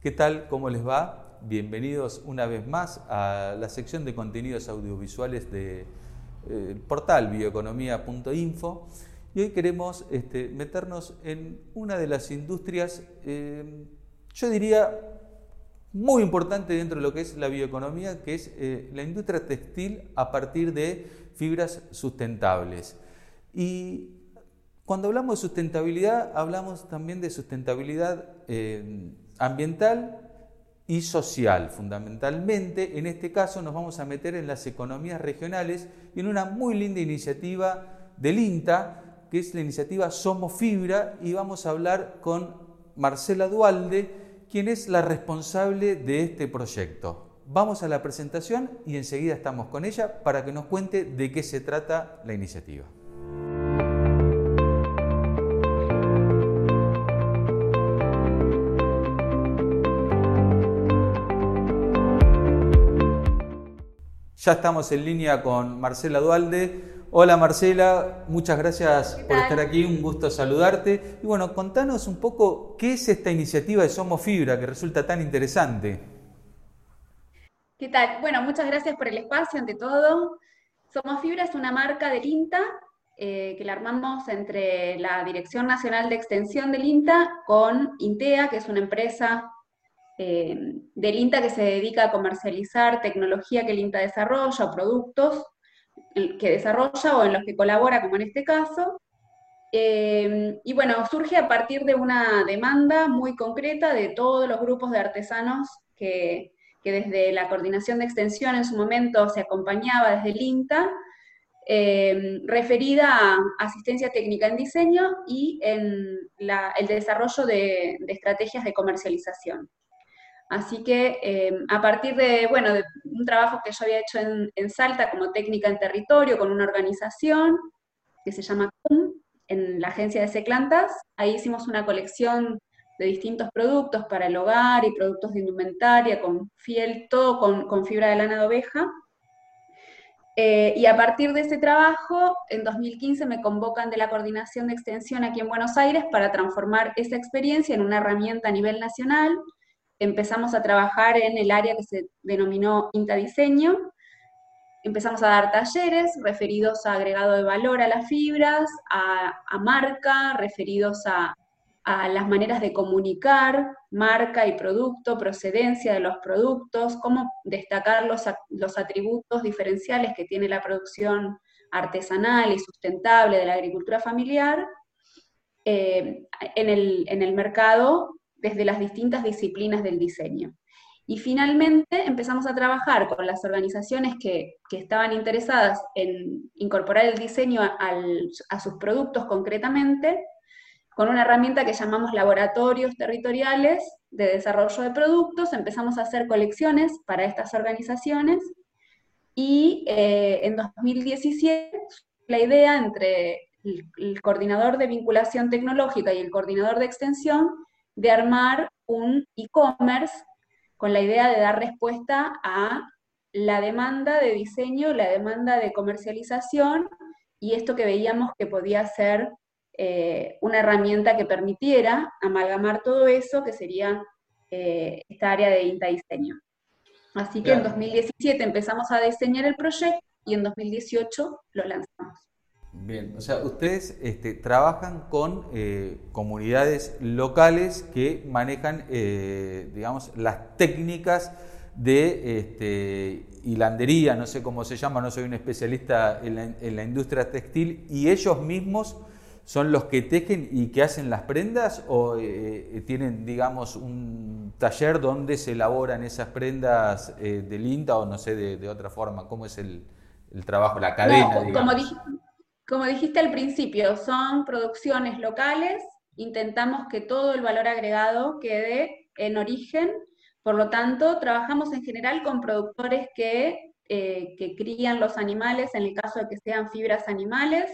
¿Qué tal? ¿Cómo les va? Bienvenidos una vez más a la sección de contenidos audiovisuales del de, eh, portal bioeconomía.info y hoy queremos este, meternos en una de las industrias, eh, yo diría, muy importante dentro de lo que es la bioeconomía, que es eh, la industria textil a partir de fibras sustentables. Y cuando hablamos de sustentabilidad, hablamos también de sustentabilidad ambiental y social, fundamentalmente. En este caso nos vamos a meter en las economías regionales y en una muy linda iniciativa del INTA, que es la iniciativa Somos Fibra, y vamos a hablar con Marcela Dualde, quien es la responsable de este proyecto. Vamos a la presentación y enseguida estamos con ella para que nos cuente de qué se trata la iniciativa. Ya estamos en línea con Marcela Dualde. Hola Marcela, muchas gracias por estar aquí, un gusto saludarte. Y bueno, contanos un poco qué es esta iniciativa de Somos Fibra que resulta tan interesante. ¿Qué tal? Bueno, muchas gracias por el espacio ante todo. Somos Fibra es una marca del INTA eh, que la armamos entre la Dirección Nacional de Extensión del INTA con INTEA, que es una empresa eh, del INTA que se dedica a comercializar tecnología que el INTA desarrolla o productos que desarrolla o en los que colabora, como en este caso. Eh, y bueno, surge a partir de una demanda muy concreta de todos los grupos de artesanos que, desde la coordinación de extensión en su momento se acompañaba desde el INTA, eh, referida a asistencia técnica en diseño y en el desarrollo de estrategias de comercialización. Así que em, a partir de, bueno, un trabajo que yo había hecho en, Salta como técnica en territorio con una organización que se llama CUM, en la agencia de Seclantas, ahí hicimos una colección de distintos productos para el hogar y productos de indumentaria con fiel, todo con, fibra de lana de oveja. Eh, y a partir de ese trabajo, en 2015 me convocan de la coordinación de extensión aquí en Buenos Aires para transformar esa experiencia en una herramienta a nivel nacional empezamos a trabajar en el área que se denominó INTA Diseño. Empezamos a dar talleres referidos a agregado de valor a las fibras, a, marca, referidos a, las maneras de comunicar marca y producto, procedencia de los productos, cómo destacar los, los atributos diferenciales que tiene la producción artesanal y sustentable de la agricultura familiar eh, en, el, en, el, mercado desde las distintas disciplinas del diseño. Y finalmente empezamos a trabajar con las organizaciones que, estaban interesadas en incorporar el diseño a sus productos concretamente, con una herramienta que llamamos laboratorios territoriales de desarrollo de productos. Empezamos a hacer colecciones para estas organizaciones y eh, en 2017 la idea entre el coordinador de vinculación tecnológica y el coordinador de extensión de armar un e-commerce con la idea de dar respuesta a la demanda de diseño, la demanda de comercialización y esto que veíamos que podía ser eh, una herramienta que permitiera amalgamar todo eso, que sería eh, esta área de INTA diseño. Así que en 2017 empezamos a diseñar el proyecto y en 2018 lo lanzamos. Bien, o sea, ustedes este, trabajan con eh, comunidades locales que manejan, eh, digamos, las técnicas de este, hilandería, no sé cómo se llama, no soy un especialista en la, industria textil, y ellos mismos son los que tejen y que hacen las prendas o eh, tienen, digamos, un taller donde se elaboran esas prendas del INTA o no sé, de, otra forma, ¿cómo es el, trabajo, la cadena? Como como dijiste al principio, son producciones locales, intentamos que todo el valor agregado quede en origen, por lo tanto, trabajamos en general con productores que, eh, que crían los animales, en el caso de que sean fibras animales,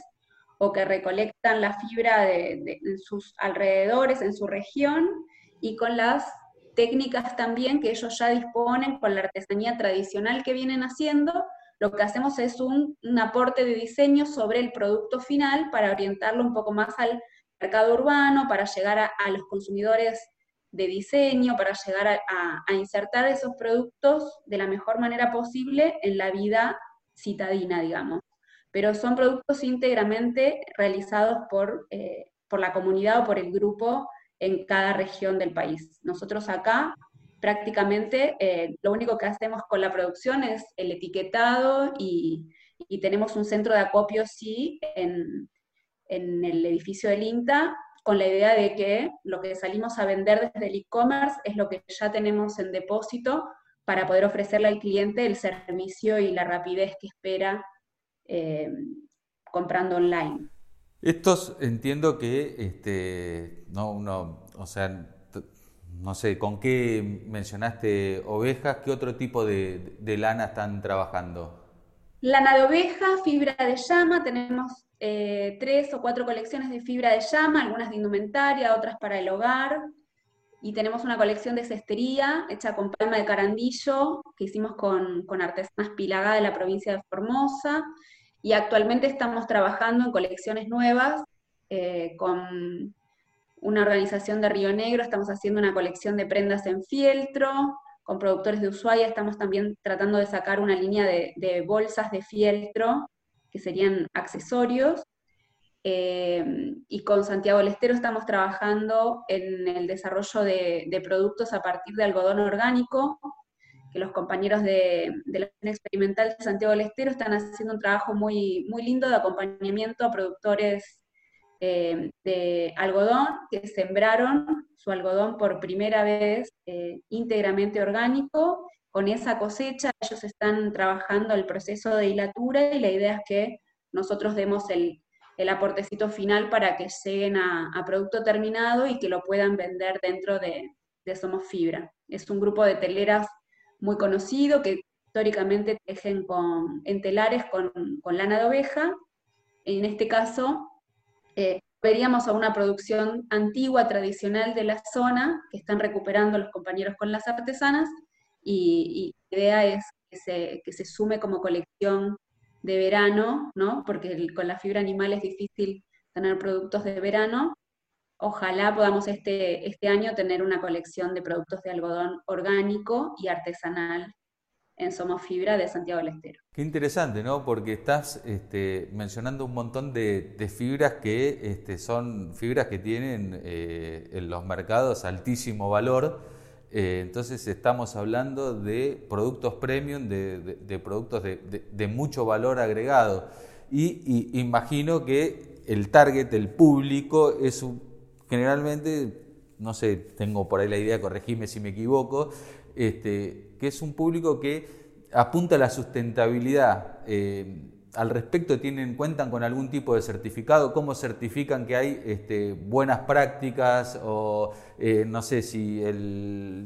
o que recolectan la fibra de, sus alrededores, en su región, y con las técnicas también que ellos ya disponen con la artesanía tradicional que vienen haciendo, lo que hacemos es un, aporte de diseño sobre el producto final para orientarlo un poco más al mercado urbano, para llegar a, los consumidores de diseño para llegar a, insertar esos productos de la mejor manera posible en la vida citadina, digamos. Pero son productos íntegramente realizados por, eh, por la comunidad o por el grupo en cada región del país. Nosotros acá prácticamente eh, lo único que hacemos con la producción es el etiquetado y, tenemos un centro de acopio, sí, en, en el edificio del INTA, con la idea de que lo que salimos a vender desde el e-commerce es lo que ya tenemos en depósito para poder ofrecerle al cliente el servicio y la rapidez que espera eh, comprando online. Estos entiendo que, este, no, no, o sea, no sé, ¿con qué mencionaste ovejas? ¿Qué otro tipo de, lana están trabajando? Lana de oveja, fibra de llama, tenemos eh, tres o cuatro colecciones de fibra de llama, algunas de indumentaria, otras para el hogar. Y tenemos una colección de cestería hecha con palma de carandillo, que hicimos con, con artesanas Pilagá de la provincia de Formosa. Y actualmente estamos trabajando en colecciones nuevas eh, con una organización de Río Negro, estamos haciendo una colección de prendas en fieltro, con productores de Ushuaia estamos también tratando de sacar una línea de, de bolsas de fieltro que serían accesorios. Eh, y con Santiago Lestero estamos trabajando en el desarrollo de, productos a partir de algodón orgánico, que los compañeros de, la experimental de Santiago Lestero están haciendo un trabajo muy, muy lindo de acompañamiento a productores eh, de algodón que sembraron su algodón por primera vez eh, íntegramente orgánico con esa cosecha ellos están trabajando el proceso de hilatura y la idea es que nosotros demos el, aportecito final para que lleguen a, producto terminado y que lo puedan vender dentro de, Somos Fibra. Es un grupo de teleras muy conocido que históricamente tejen con, en telares con, lana de oveja. En este caso, eh, veríamos a una producción antigua, tradicional de la zona, que están recuperando los compañeros con las artesanas, y, la idea es que se, sume como colección de verano, ¿no? porque con la fibra animal es difícil tener productos de verano. Ojalá podamos este, este año tener una colección de productos de algodón orgánico y artesanal en Somos Fibra de Santiago del Estero. Qué interesante, ¿no? Porque estás este, mencionando un montón de, fibras que este, son fibras que tienen eh, en los mercados altísimo valor eh, entonces estamos hablando de productos premium, de, productos de, mucho valor agregado. Y, imagino que el target, el público, es generalmente, no sé, tengo por ahí la idea, corregime si me equivoco, este, que es un público que apunta a la sustentabilidad. Eh, al respecto tienen, cuentan con algún tipo de certificado, cómo certifican que hay este, buenas prácticas o eh, no sé si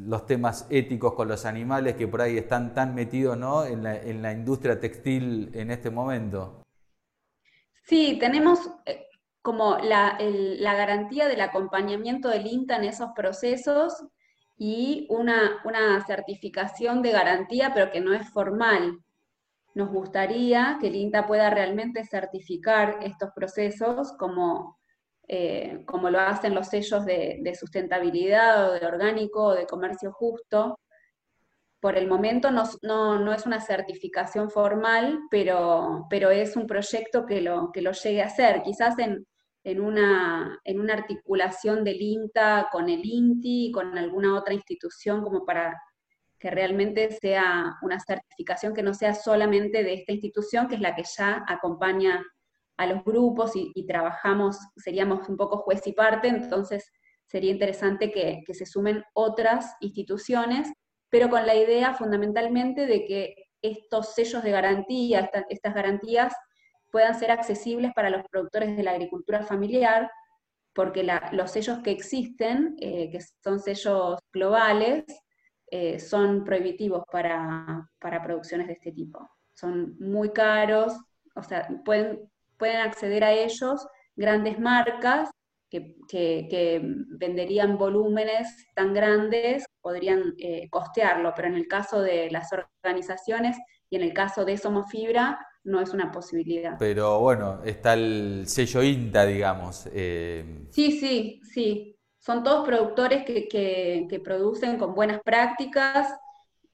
los temas éticos con los animales que por ahí están tan metidos ¿no? en, la, industria textil en este momento. Sí, tenemos eh, como la, garantía del acompañamiento del INTA en esos procesos y una, una certificación de garantía, pero que no es formal nos gustaría que el INTA pueda realmente certificar estos procesos como, eh, como lo hacen los sellos de, sustentabilidad o de orgánico o de comercio justo. Por el momento no, es una certificación formal, pero, pero, es un proyecto que lo, que lo llegue a hacer. Quizás en, una, en una articulación del INTA con el INTI y con alguna otra institución como para que realmente sea una certificación que no sea solamente de esta institución, que es la que ya acompaña a los grupos y, trabajamos, seríamos un poco juez y parte, entonces sería interesante que, se sumen otras instituciones, pero con la idea fundamentalmente de que estos sellos de garantía, estas garantías, puedan ser accesibles para los productores de la agricultura familiar, porque los sellos que existen, eh, que son sellos globales, eh, son prohibitivos para, producciones de este tipo. Son muy caros, o sea, pueden, pueden acceder a ellos grandes marcas que, venderían volúmenes tan grandes, podrían eh, costearlo, pero en el caso de las organizaciones y en el caso de Somos Fibra, no es una posibilidad. Pero bueno, está el sello INTA, digamos. Eh. Sí, sí, sí. son todos productores que, producen con buenas prácticas,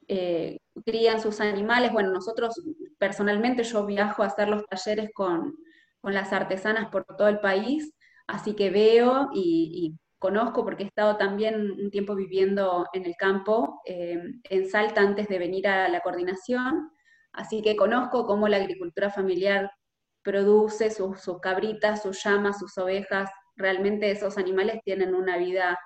eh, crían sus animales. Bueno, nosotros personalmente yo viajo a hacer los talleres con, las artesanas por todo el país, así que veo y, conozco porque he estado también un tiempo viviendo en el campo, eh, en Salta antes de venir a la coordinación, así que conozco cómo la agricultura familiar produce sus, cabritas, sus llamas, sus ovejas, realmente esos animales tienen una vida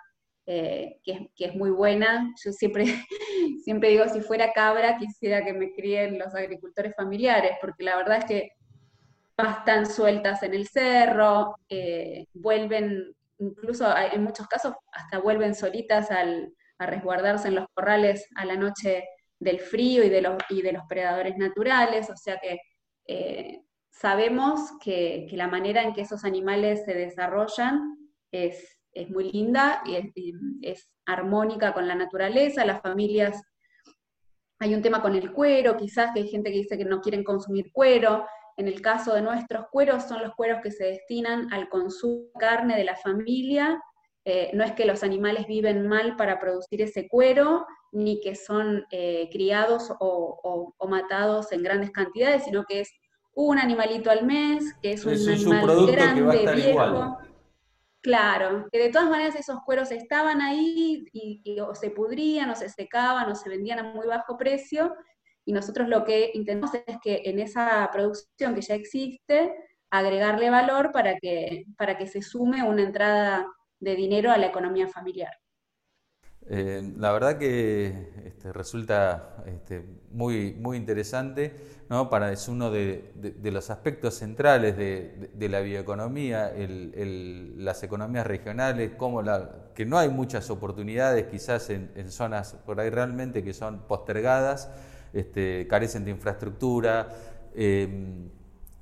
eh, que, es muy buena. Yo siempre, siempre digo, si fuera cabra, quisiera que me críen los agricultores familiares, porque la verdad es que están sueltas en el cerro, eh, vuelven, incluso en muchos casos, hasta vuelven solitas al, a resguardarse en los corrales a la noche del frío y de los, y de los predadores naturales, o sea que eh, sabemos que, la manera en que esos animales se desarrollan es, muy linda y es, armónica con la naturaleza, las familias, hay un tema con el cuero, quizás que hay gente que dice que no quieren consumir cuero, en el caso de nuestros cueros son los cueros que se destinan al consumo de carne de la familia, eh, no es que los animales viven mal para producir ese cuero, ni que son eh, criados o, matados en grandes cantidades, sino que es un animalito al mes, que es un animal grande, viejo. Claro, que de todas maneras esos cueros estaban ahí y, o se pudrían o se secaban o se vendían a muy bajo precio y nosotros lo que intentamos es que en esa producción que ya existe, agregarle valor para que, para que se sume una entrada de dinero a la economía familiar. Eh, la verdad que este, resulta este, muy, muy interesante, ¿no? Para, es uno de, los aspectos centrales de, la bioeconomía, las economías regionales, como la, que no hay muchas oportunidades quizás en, zonas por ahí realmente que son postergadas, este, carecen de infraestructura. Em,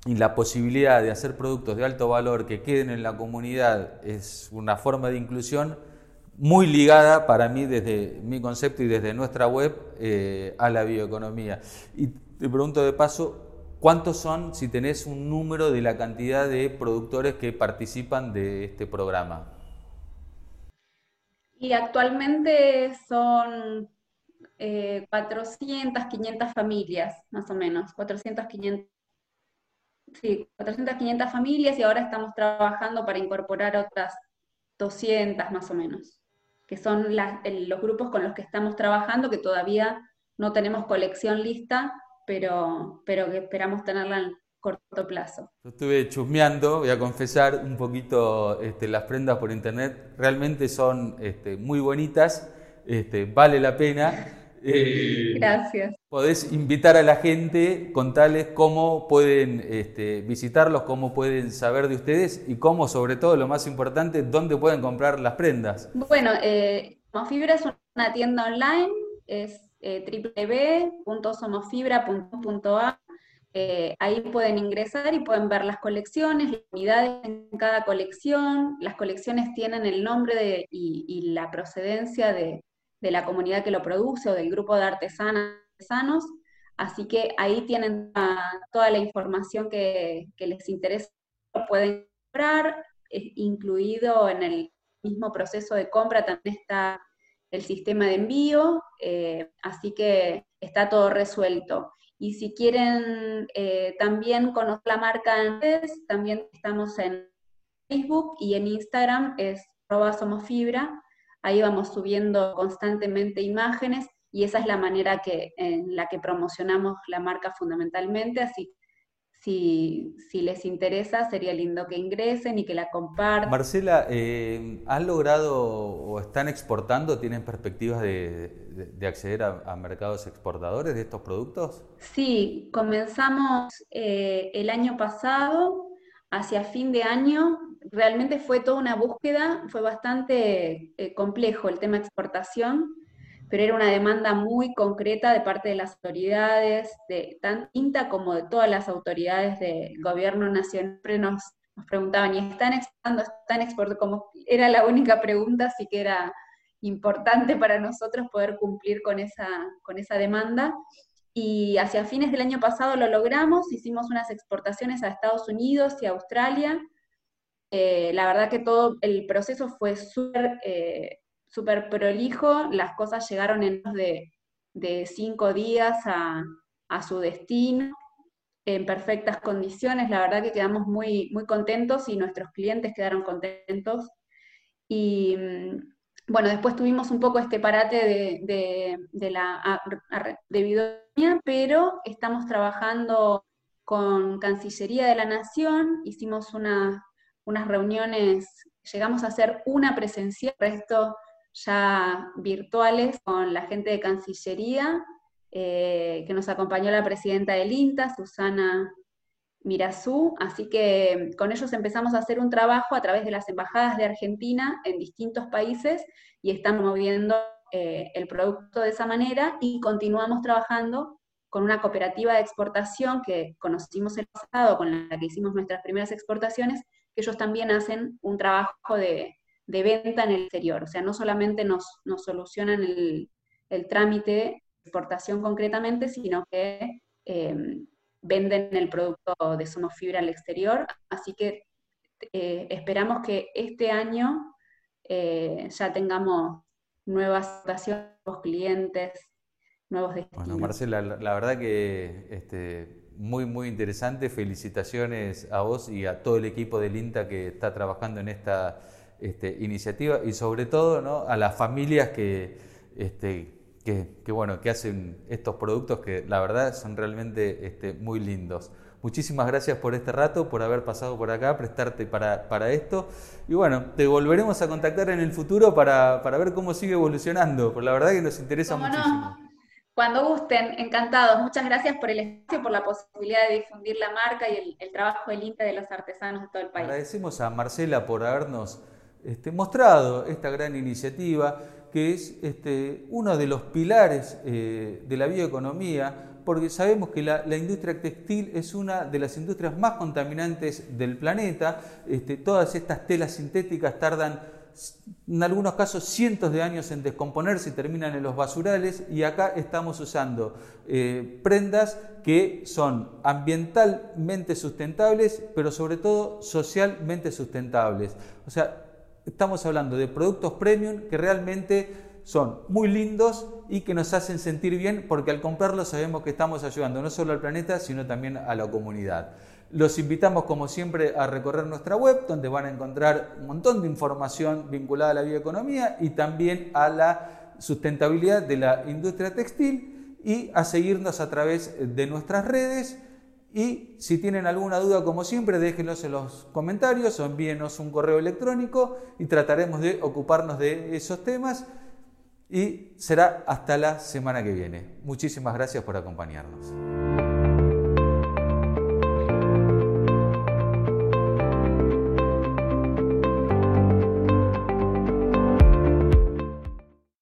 y la posibilidad de hacer productos de alto valor que queden en la comunidad es una forma de inclusión muy ligada para mí desde mi concepto y desde nuestra web eh, a la bioeconomía. Y te pregunto de paso, ¿cuántos son, si tenés un número de la cantidad de productores que participan de este programa? Y actualmente son 400, eh, 500 familias, más o menos, 400, 500. Sí, 400, 500 familias y ahora estamos trabajando para incorporar otras 200 más o menos que son los grupos con los que estamos trabajando, que todavía no tenemos colección lista, pero, pero que esperamos tenerla en corto plazo. Yo estuve chusmeando, voy a confesar un poquito este, las prendas por internet, realmente son este, muy bonitas, este, vale la pena. Eh, Gracias. Podés invitar a la gente, contarles cómo pueden este, visitarlos, cómo pueden saber de ustedes y cómo, sobre todo, lo más importante, dónde pueden comprar las prendas. Bueno, eh, Somofibra es una tienda online, es eh, www.somofibra.com.a. Eh, ahí pueden ingresar y pueden ver las colecciones, las unidades en cada colección. Las colecciones tienen el nombre y la procedencia de, de la comunidad que lo produce o del grupo de artesanos, así que ahí tienen toda la información que, les interesa, pueden comprar, incluido en el mismo proceso de compra también está el sistema de envío, eh, así que está todo resuelto. Y si quieren eh, también conocer la marca antes, también estamos en Facebook y en Instagram es arroba somosfibra, Ahí vamos subiendo constantemente imágenes y esa es la manera que, en la que promocionamos la marca fundamentalmente, así si, si, les interesa, sería lindo que ingresen y que la compartan. Marcela, eh, ¿han logrado o están exportando, tienen perspectivas de, acceder a, mercados exportadores de estos productos? Sí, comenzamos eh, el año pasado, hacia fin de año, realmente fue toda una búsqueda, fue bastante eh, complejo el tema exportación, pero era una demanda muy concreta de parte de las autoridades, de tanto INTA como de todas las autoridades del gobierno nacional. Nos, nos preguntaban, ¿y están exportando? ¿Están exportando? Como era la única pregunta, así que era importante para nosotros poder cumplir con esa, con esa demanda. Y hacia fines del año pasado lo logramos, hicimos unas exportaciones a Estados Unidos y a Australia, Eh, la verdad que todo el proceso fue súper eh, prolijo, las cosas llegaron en menos de, cinco días a, su destino, en perfectas condiciones, la verdad que quedamos muy, muy contentos y nuestros clientes quedaron contentos. Y mm, bueno, después tuvimos un poco este parate de, de, la de pero estamos trabajando con Cancillería de la Nación, hicimos unas reuniones, llegamos a hacer una presencial, el resto ya virtuales con la gente de Cancillería, eh, que nos acompañó la presidenta del INTA, Susana Mirazú, así que con ellos empezamos a hacer un trabajo a través de las embajadas de Argentina en distintos países y estamos moviendo eh, el producto de esa manera y continuamos trabajando con una cooperativa de exportación que conocimos el pasado, con la que hicimos nuestras primeras exportaciones, ellos también hacen un trabajo de, venta en el exterior. O sea, no solamente nos, solucionan el, trámite de exportación concretamente, sino que eh, venden el producto de Sonofibra al exterior, así que eh, esperamos que este año eh, ya tengamos nuevas nuevos clientes, nuevos destinos. Bueno, Marcela, la, verdad que este, muy, muy interesante. Felicitaciones a vos y a todo el equipo del INTA que está trabajando en esta este, iniciativa y sobre todo ¿no? a las familias que, este, que, bueno, que hacen estos productos que la verdad son realmente este, muy lindos. Muchísimas gracias por este rato, por haber pasado por acá, prestarte para, para esto. Y bueno, te volveremos a contactar en el futuro para, para ver cómo sigue evolucionando, porque la verdad que nos interesa muchísimo. Cuando gusten, encantados. Muchas gracias por el espacio, por la posibilidad de difundir la marca y el, trabajo del INTA de los artesanos de todo el país. Agradecemos a Marcela por habernos este, mostrado esta gran iniciativa que es este, uno de los pilares eh, de la bioeconomía, porque sabemos que la, industria textil es una de las industrias más contaminantes del planeta. Este, todas estas telas sintéticas tardan en algunos casos cientos de años en descomponerse y terminan en los basurales y acá estamos usando eh, prendas que son ambientalmente sustentables, pero sobre todo socialmente sustentables. O sea, estamos hablando de productos premium que realmente son muy lindos y que nos hacen sentir bien porque al comprarlos sabemos que estamos ayudando no solo al planeta, sino también a la comunidad. Los invitamos como siempre a recorrer nuestra web donde van a encontrar un montón de información vinculada a la bioeconomía y también a la sustentabilidad de la industria textil y a seguirnos a través de nuestras redes y si tienen alguna duda, como siempre, déjenlos en los comentarios o envíenos un correo electrónico y trataremos de ocuparnos de esos temas. Y será hasta la semana que viene. Muchísimas gracias por acompañarnos.